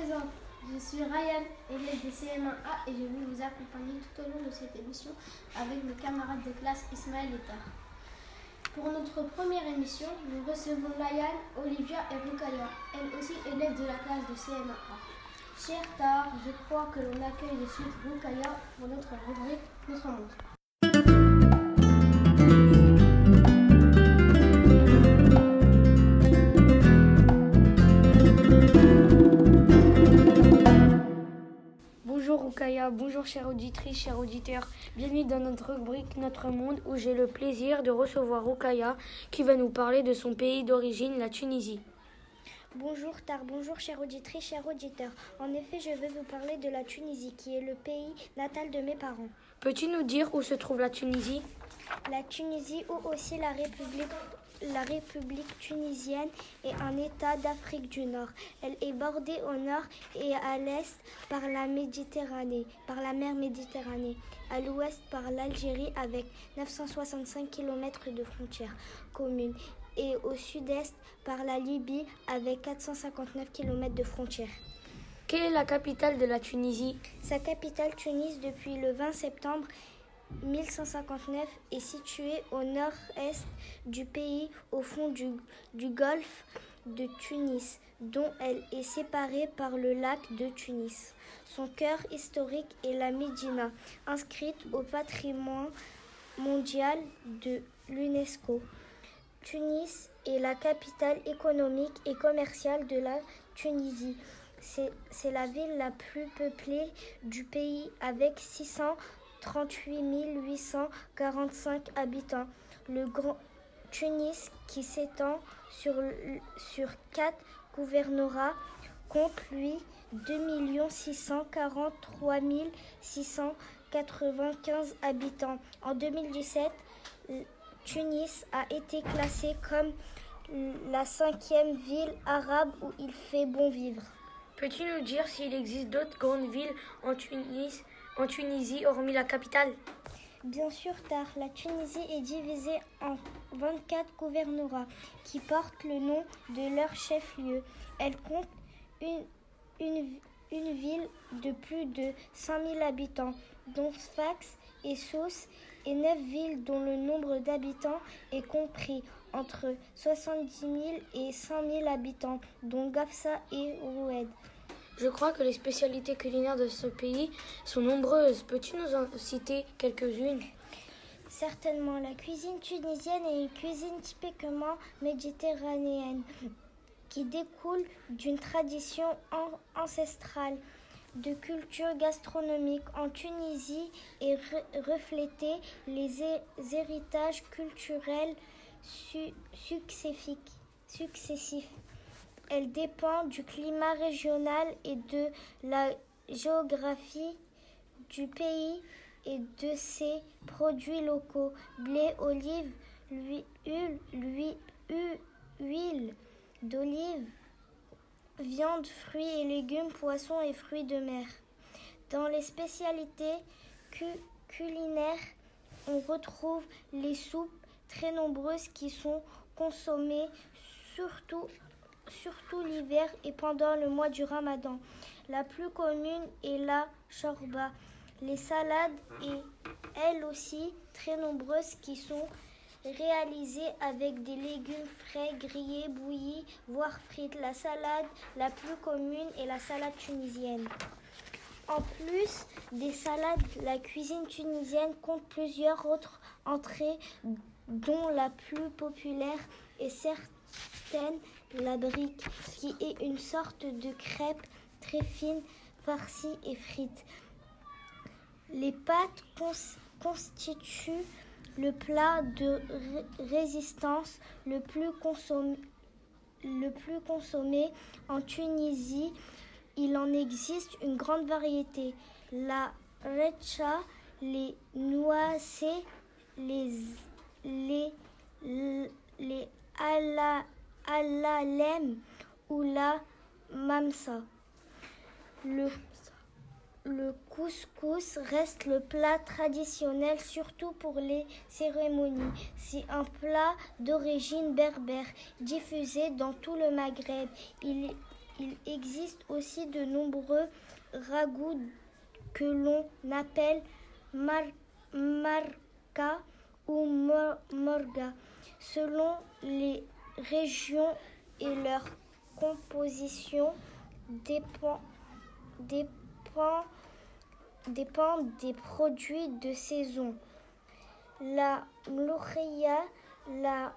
Je suis Ryan, élève de CM1A et je vais vous accompagner tout au long de cette émission avec mes camarades de classe Ismaël et Tar. Pour notre première émission, nous recevons Layan, Olivia et Rukaya, elles aussi élèves de la classe de CM1A. Cher Tar, je crois que l'on accueille de suite Rukaya pour notre rubrique Notre Monde. Bonjour Rukaya, bonjour chère auditrice, chers auditeurs. Bienvenue dans notre rubrique Notre Monde où j'ai le plaisir de recevoir Rukaya qui va nous parler de son pays d'origine, la Tunisie. Bonjour Tar, bonjour chère auditrice, chers auditeurs. En effet, je vais vous parler de la Tunisie, qui est le pays natal de mes parents. Peux-tu nous dire où se trouve la Tunisie? La Tunisie ou aussi la République, la République tunisienne est un État d'Afrique du Nord. Elle est bordée au nord et à l'est par la Méditerranée, par la mer Méditerranée, à l'ouest par l'Algérie avec 965 km de frontières communes et au sud-est par la Libye avec 459 km de frontières. Quelle est la capitale de la Tunisie? Sa capitale Tunis depuis le 20 septembre 1159 est située au nord-est du pays au fond du, du golfe de Tunis dont elle est séparée par le lac de Tunis. Son cœur historique est la Médina, inscrite au patrimoine mondial de l'UNESCO. Tunis est la capitale économique et commerciale de la Tunisie. C'est la ville la plus peuplée du pays avec 638 845 habitants. Le Grand Tunis, qui s'étend sur, sur quatre gouvernorats, compte lui 2 643 695 habitants. En 2017, Tunis a été classée comme la cinquième ville arabe où il fait bon vivre. Peux-tu nous dire s'il existe d'autres grandes villes en, Tunis, en Tunisie hormis la capitale Bien sûr, Tar, la Tunisie est divisée en 24 gouvernorats qui portent le nom de leur chef-lieu. Elle compte une, une, une, ville de plus de 5000 habitants, dont Sfax et Sousse, et 9 villes dont le nombre d'habitants est compris entre 70 000 et 100 000 habitants, dont Gafsa et Roued. Je crois que les spécialités culinaires de ce pays sont nombreuses. Peux-tu nous en citer quelques-unes? Certainement. La cuisine tunisienne est une cuisine typiquement méditerranéenne qui découle d'une tradition ancestrale de culture gastronomique en Tunisie et re les héritages culturels su successifs. Elle dépend du climat régional et de la géographie du pays et de ses produits locaux. Blé, olive, huile, d'olive, viande, fruits et légumes, poissons et fruits de mer. Dans les spécialités cu culinaires, on retrouve les soupes très nombreuses qui sont consommées surtout surtout l'hiver et pendant le mois du ramadan. La plus commune est la shorba. Les salades et elles aussi très nombreuses qui sont réalisées avec des légumes frais, grillés, bouillis, voire frites. La salade la plus commune est la salade tunisienne. En plus des salades, la cuisine tunisienne compte plusieurs autres entrées dont la plus populaire est certaine la brique, qui est une sorte de crêpe très fine, farcie et frite. Les pâtes cons constituent le plat de ré résistance le plus, consommé, en Tunisie. Il en existe une grande variété. La recha, les noisés, les, alalem ou la mamsa. Le, le couscous reste le plat traditionnel surtout pour les cérémonies. C'est un plat d'origine berbère diffusé dans tout le Maghreb. Il, existe aussi de nombreux ragoûts que l'on appelle mar ou morga selon les régions et leur composition dépend, des produits de saison. La mloukhia, la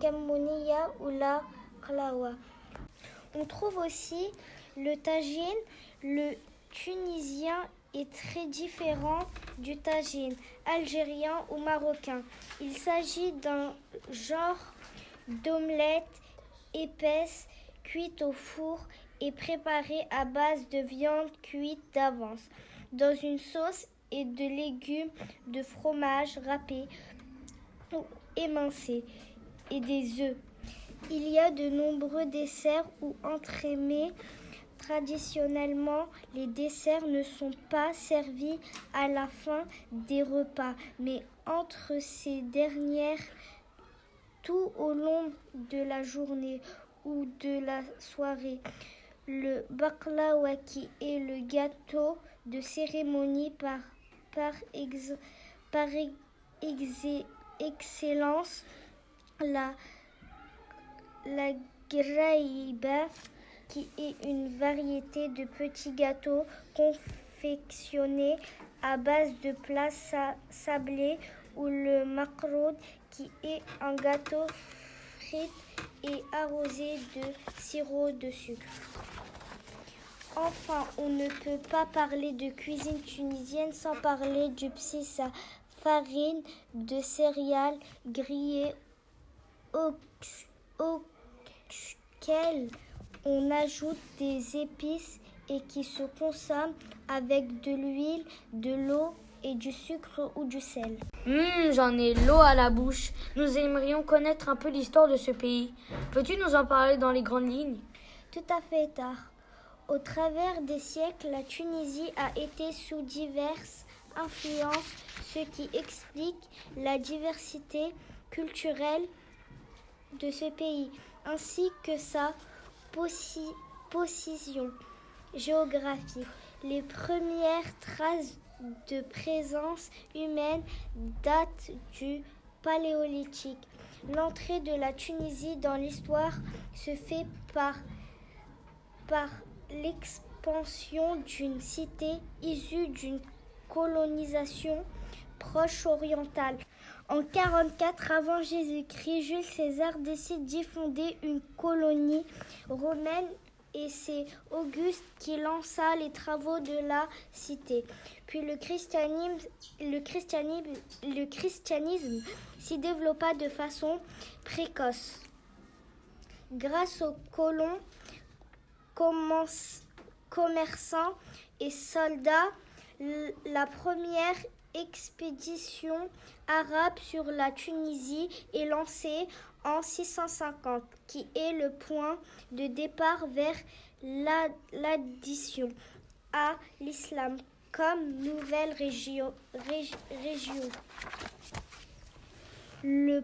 chamonia ou la klawa. On trouve aussi le tagine, le tunisien est très différent du tagine algérien ou marocain. Il s'agit d'un genre d'omelette épaisse cuite au four et préparée à base de viande cuite d'avance dans une sauce et de légumes, de fromage râpé ou émincé et des œufs. Il y a de nombreux desserts ou entremets. Traditionnellement, les desserts ne sont pas servis à la fin des repas, mais entre ces dernières tout au long de la journée ou de la soirée. Le baklawa qui est le gâteau de cérémonie par excellence, la, la graïba qui est une variété de petits gâteaux confectionnés à base de plats sablés ou le makroud qui est un gâteau frit et arrosé de sirop de sucre. Enfin, on ne peut pas parler de cuisine tunisienne sans parler du psissa, farine de céréales grillées auquel on ajoute des épices et qui se consomme avec de l'huile, de l'eau et du sucre ou du sel. Hum, j'en ai l'eau à la bouche. Nous aimerions connaître un peu l'histoire de ce pays. Peux-tu nous en parler dans les grandes lignes? Tout à fait, tard. Au travers des siècles, la Tunisie a été sous diverses influences, ce qui explique la diversité culturelle de ce pays, ainsi que sa position géographique. Les premières traces de présence humaine date du Paléolithique. L'entrée de la Tunisie dans l'histoire se fait par, par l'expansion d'une cité issue d'une colonisation proche orientale. En 44 avant Jésus-Christ, Jules César décide d'y fonder une colonie romaine et c'est Auguste qui lança les travaux de la cité. Puis le christianisme, le christianisme, le christianisme s'y développa de façon précoce. Grâce aux colons, commerçants et soldats, la première expédition arabe sur la Tunisie est lancée en 650, qui est le point de départ vers l'addition à l'islam comme nouvelle région. Le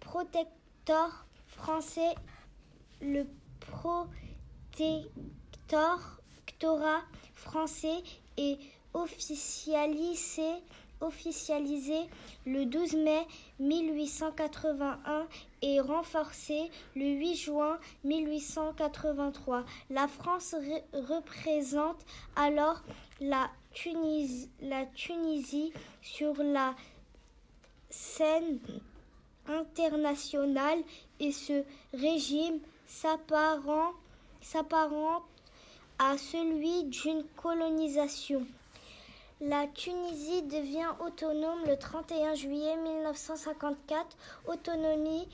protecteur français, le protectorat français est officialisé officialisé le 12 mai 1881 et renforcé le 8 juin 1883. La France représente alors la la Tunisie sur la scène internationale et ce régime s'apparente à celui d'une colonisation. La Tunisie devient autonome le 31 juillet 1954, autonomie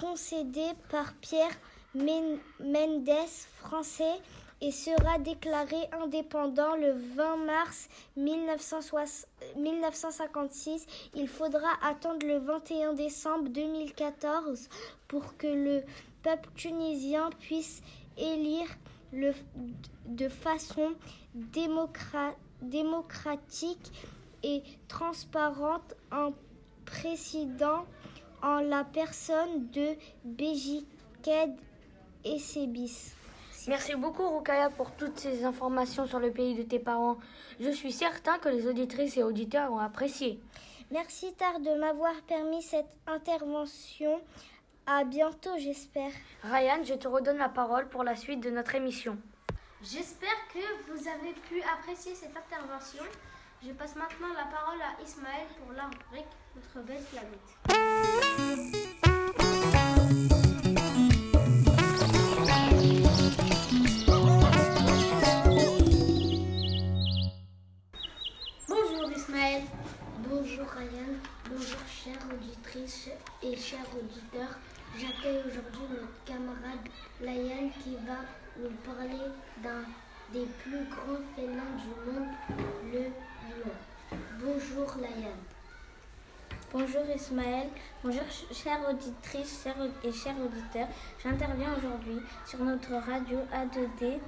concédée par Pierre Mendès français et sera déclarée indépendant le 20 mars 1956. Il faudra attendre le 21 décembre 2014 pour que le peuple tunisien puisse élire de façon démocratique démocratique et transparente en président en la personne de Béjiked et c'est bis. Merci beaucoup Rukaya pour toutes ces informations sur le pays de tes parents. Je suis certain que les auditrices et auditeurs ont apprécié. Merci Tar de m'avoir permis cette intervention. À bientôt, j'espère. Ryan, je te redonne la parole pour la suite de notre émission. J'espère que vous avez pu apprécier cette intervention. Je passe maintenant la parole à Ismaël pour la rubrique Notre belle planète. Bonjour chères auditrices et chers auditeurs. J'accueille aujourd'hui notre camarade Layan qui va nous parler d'un des plus grands félins du monde, le lion. Bonjour Layan. Bonjour Ismaël, bonjour chères auditrices et chers auditeurs. J'interviens aujourd'hui sur notre radio A2D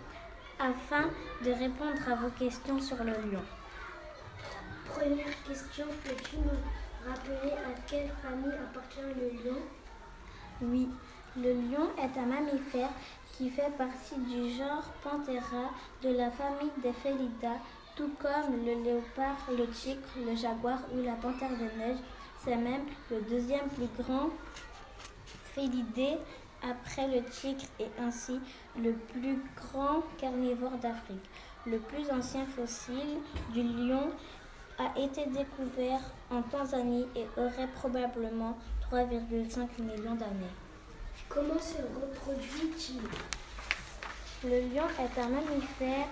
afin de répondre à vos questions sur le lion. Première question, peux-tu nous rappeler à quelle famille appartient le lion? Oui, le lion est un mammifère qui fait partie du genre Panthera de la famille des Felidae, tout comme le léopard, le tigre, le jaguar ou la panthère de neige. C'est même le deuxième plus grand félidé après le tigre et ainsi le plus grand carnivore d'Afrique. Le plus ancien fossile du lion a été découvert en Tanzanie et aurait probablement 3,5 millions d'années. Comment se reproduit-il? Le lion est un mammifère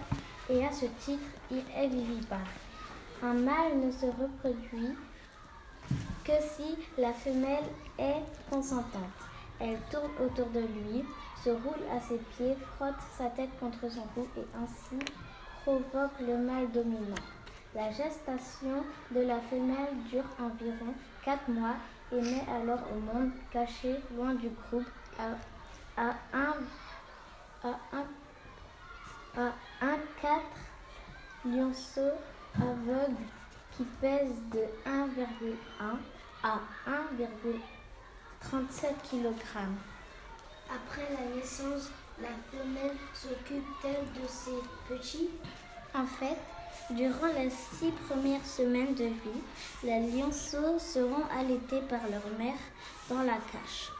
et à ce titre, il est vivipare. Un mâle ne se reproduit que si la femelle est consentante. Elle tourne autour de lui, se roule à ses pieds, frotte sa tête contre son cou et ainsi provoque le mâle dominant. La gestation de la femelle dure environ 4 mois et met alors au monde, caché loin du groupe, à, un, à, un, 4 lionceaux aveugles qui pèse de 1,1 à 1,37 kg. Après la naissance, la femelle s'occupe-t-elle de ses petits? En fait, Durant les six premières semaines de vie, les lionceaux seront allaités par leur mère dans la cache.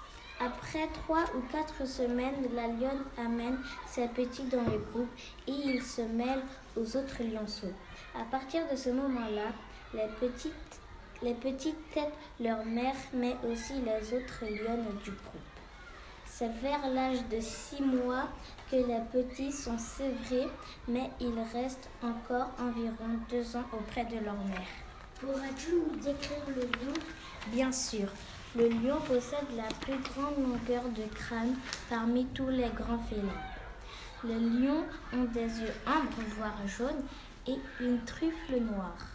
Après trois ou quatre semaines, la lionne amène ses petits dans le groupe et ils se mêlent aux autres lionceaux. À partir de ce moment-là, les petites, les petites leur mère, mais aussi les autres lionnes du groupe. C'est vers l'âge de six mois que les petits sont sévrés, mais ils restent encore environ deux ans auprès de leur mère. Pourrais-tu nous décrire le lion? Bien sûr. Le lion possède la plus grande longueur de crâne parmi tous les grands félins. Les lions ont des yeux ambres voire jaunes et une truffe noire.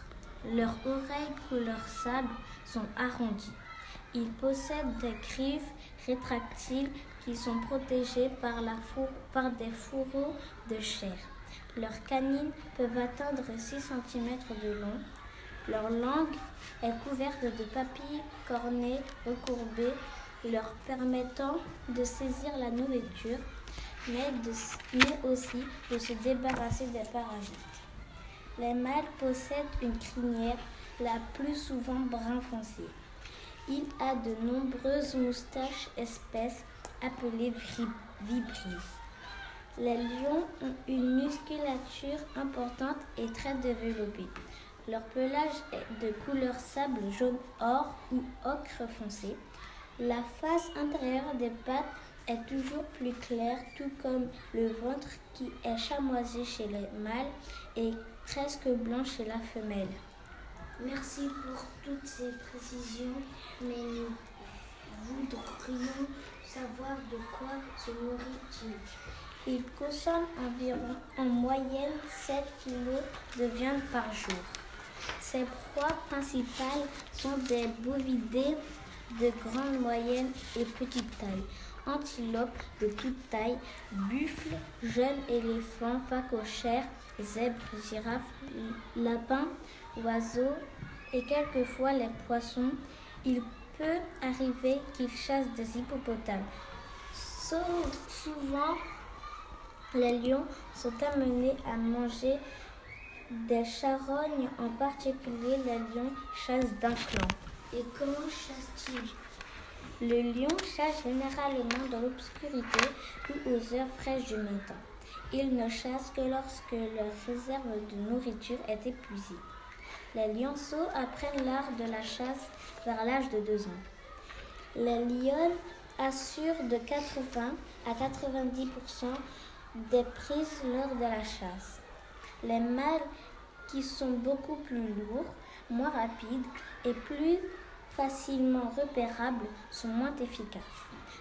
Leurs oreilles couleur sable sont arrondies. Ils possèdent des griffes rétractiles qui sont protégées par, la par des fourreaux de chair. Leurs canines peuvent atteindre 6 cm de long. Leur langue est couverte de papilles cornées recourbées, leur permettant de saisir la nourriture, mais, mais aussi de se débarrasser des parasites. Les mâles possèdent une crinière, la plus souvent brun foncé. Il a de nombreuses moustaches espèces appelées vibrisses. Les lions ont une musculature importante et très développée. Leur pelage est de couleur sable jaune or ou ocre foncé. La face intérieure des pattes est toujours plus claire, tout comme le ventre qui est chamoisé chez les mâles et presque blanc chez la femelle. Merci pour toutes ces précisions, voudrions savoir de quoi se nourrit-il. Il consomme environ en moyenne 7 kg de viande par jour. Ses proies principales sont des bovidés de grande, moyenne et petite taille, antilopes de toute taille, buffles, jeunes éléphants, phacochères, zèbres, girafes, lapins, oiseaux et quelquefois les poissons, il peut arriver qu'ils chassent des hippopotames. Souvent, les lions sont amenés à manger des charognes, en particulier les lions chassent d'un clan. Et comment chasse-t-il Le lion chasse généralement dans l'obscurité ou aux heures fraîches du matin. Il ne chasse que lorsque leur réserve de nourriture est épuisée. Les lionceaux apprennent l'art de la chasse vers l'âge de deux ans. Les lions assurent de 80 à 90% des prises lors de la chasse. Les mâles qui sont beaucoup plus lourds, moins rapides et plus facilement repérables sont moins efficaces.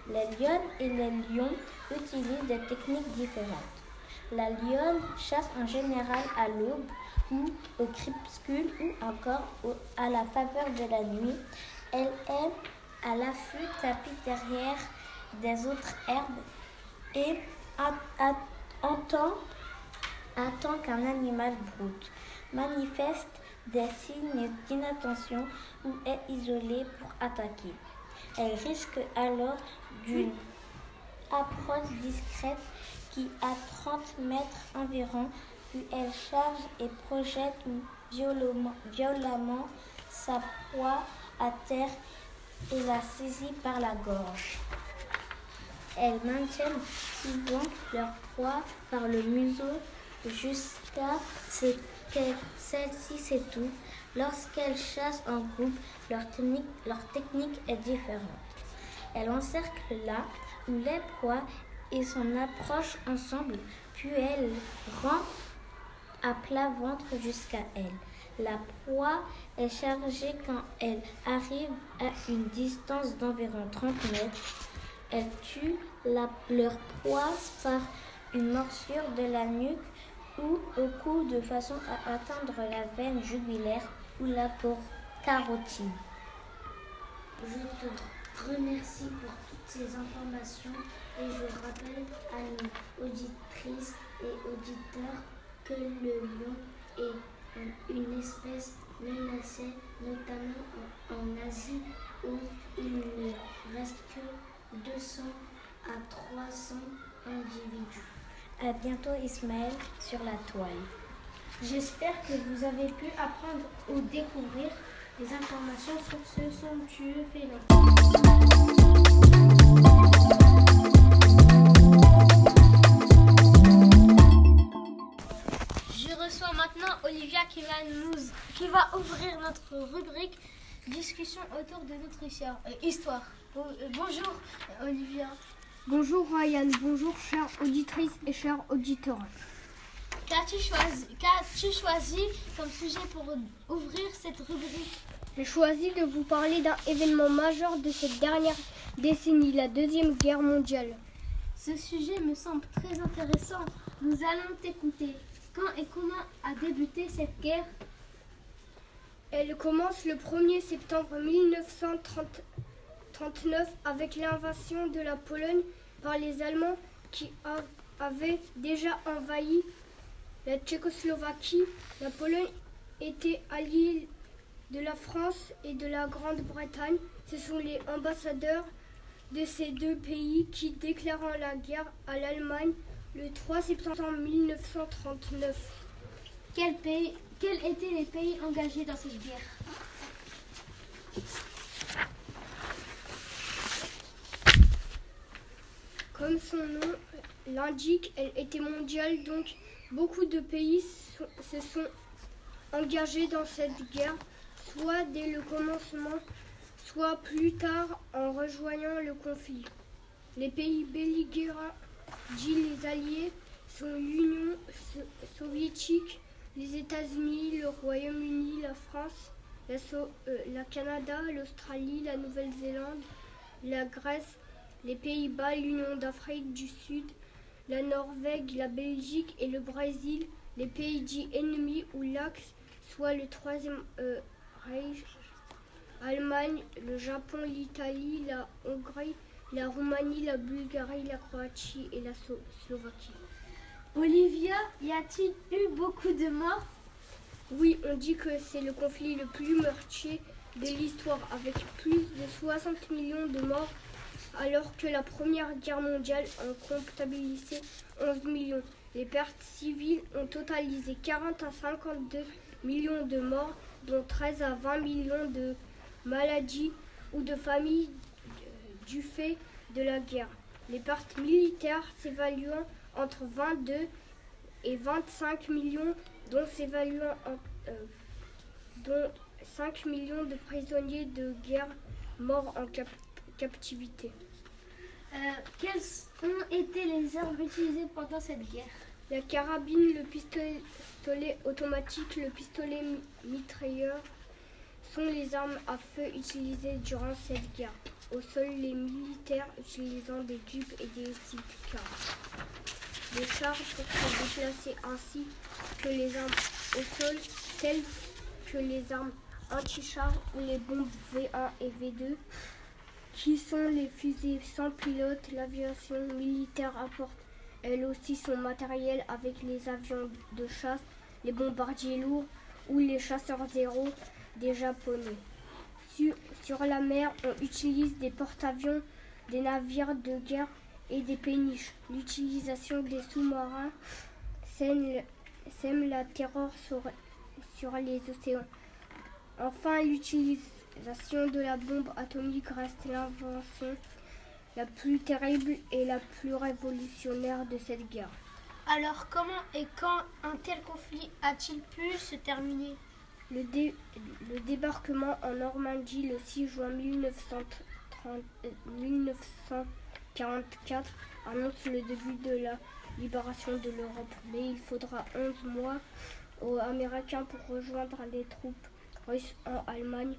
Les lionnes et les lions utilisent des techniques différentes. La lionne chasse en général à l'aube ou au crépuscule ou encore à la faveur de la nuit. Elle est à l'affût tapis derrière des autres herbes et attend qu'un animal broute, manifeste des signes d'inattention ou est isolée pour attaquer. Elle risque alors d'une approche discrète à 30 mètres environ, elle charge et projette violemment, sa proie à terre et la saisit par la gorge. Elles maintiennent souvent leur proie par le museau jusqu'à ce que celle-ci s'étouffe. Lorsqu'elles chassent en groupe, leur technique, est différente. Elles encerclent là où les proies et son approche ensemble, puis elle rend à plat ventre jusqu'à elle. La proie est chargée quand elle arrive à une distance d'environ 30 mètres. Elle tue la, leur proie par une morsure de la nuque ou au cou de façon à atteindre la veine jugulaire ou la carotide. Je te remercie pour toutes ces informations et je rappelle à nos auditrices et auditeurs que le lion est une espèce menacée, notamment en Asie où il ne reste que 200 à 300 individus. À bientôt Ismaël sur la toile. J'espère que vous avez pu apprendre ou découvrir des informations sur ce somptueux félin. Olivia qui va nous qui va ouvrir notre rubrique discussion autour de notre histoire. Euh, euh, bonjour Olivia. Bonjour Ryan, bonjour chères auditrices et chers auditeurs. Qu'as-tu choisi, qu'as-tu choisi comme sujet pour ouvrir cette rubrique? J'ai choisi de vous parler d'un événement majeur de cette dernière décennie, la Deuxième Guerre mondiale. Ce sujet me semble très intéressant. Nous allons t'écouter. Quand et comment a débuté cette guerre? Elle commence le 1er septembre 1939 avec l'invasion de la Pologne par les Allemands qui avaient déjà envahi la Tchécoslovaquie. La Pologne était alliée de la France et de la Grande-Bretagne. Ce sont les ambassadeurs de ces deux pays qui, déclarant la guerre à l'Allemagne, le 3 septembre 1939. Quels, pays, quels étaient les pays engagés dans cette guerre? Comme son nom l'indique, elle était mondiale, donc beaucoup de pays se sont engagés dans cette guerre, soit dès le commencement, soit plus tard en rejoignant le conflit. Les pays belligérants dit les Alliés sont l'Union soviétique, les États-Unis, le Royaume-Uni, la France, la, euh, Canada, l'Australie, la Nouvelle-Zélande, la Grèce, les Pays-Bas, l'Union d'Afrique du Sud, la Norvège, la Belgique et le Brésil, les pays dits ennemis ou l'Axe, soit le Troisième euh, Reich, Allemagne, le Japon, l'Italie, la Hongrie, la Roumanie, la Bulgarie, la Croatie et la Slovaquie. Olivia, y a-t-il eu beaucoup de morts? Oui, on dit que c'est le conflit le plus meurtrier de l'histoire, avec plus de 60 millions de morts alors que la Première Guerre mondiale en comptabilisait 11 millions. Les pertes civiles ont totalisé 40 à 52 millions de morts, dont 13 à 20 millions de maladies ou de familles du fait de la guerre. Les pertes militaires s'évaluant entre 22 et 25 millions, dont s'évaluant euh, dont 5 millions de prisonniers de guerre morts en captivité. Euh, quelles ont été les armes utilisées pendant cette guerre? La carabine, le pistolet automatique, le pistolet mitrailleur sont les armes à feu utilisées durant cette guerre. Au sol, les militaires utilisant des jeeps et des cars. Des chars pour se déplacer ainsi que les armes au sol, telles que les armes anti-chars ou les bombes V1 et V2 qui sont les fusées sans pilote. L'aviation militaire apporte elle aussi son matériel avec les avions de chasse, les bombardiers lourds ou les chasseurs zéro des Japonais. Sur la mer, on utilise des porte-avions, des navires de guerre et des péniches. L'utilisation des sous-marins sème la terreur sur, les océans. Enfin, L'utilisation de la bombe atomique reste l'invention la plus terrible et la plus révolutionnaire de cette guerre. Alors comment et quand un tel conflit a-t-il pu se terminer? Le, débarquement en Normandie le 6 juin 1944 euh, annonce le début de la libération de l'Europe. Mais il faudra 11 mois aux Américains pour rejoindre les troupes russes en Allemagne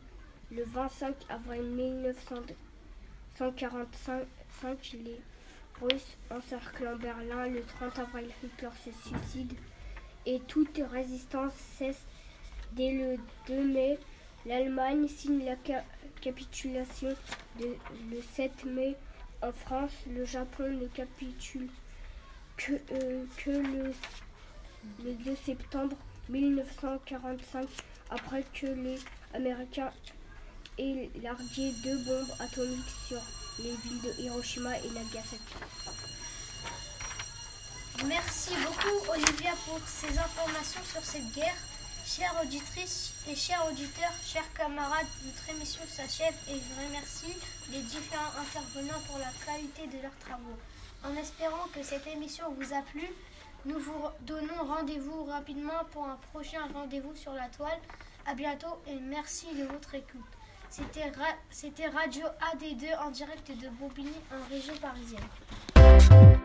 le 25 avril 1945, les Russes encerclant Berlin. Le 30 avril, Hitler se suicide et toute résistance cesse. Dès le 2 mai, l'Allemagne signe la capitulation le 7 mai. En France, le Japon ne capitule que, euh, le, le 2 septembre 1945 après que les Américains et largué deux bombes atomiques sur les villes de Hiroshima et Nagasaki. Merci beaucoup Olivia pour ces informations sur cette guerre. Chères auditrices et chers auditeurs, chers camarades, notre émission s'achève et je remercie les différents intervenants pour la qualité de leurs travaux. En espérant que cette émission vous a plu, nous vous donnons rendez-vous rapidement pour un prochain rendez-vous sur la toile. A bientôt et merci de votre écoute. C'était Radio AD2 en direct de Bobigny en région parisienne.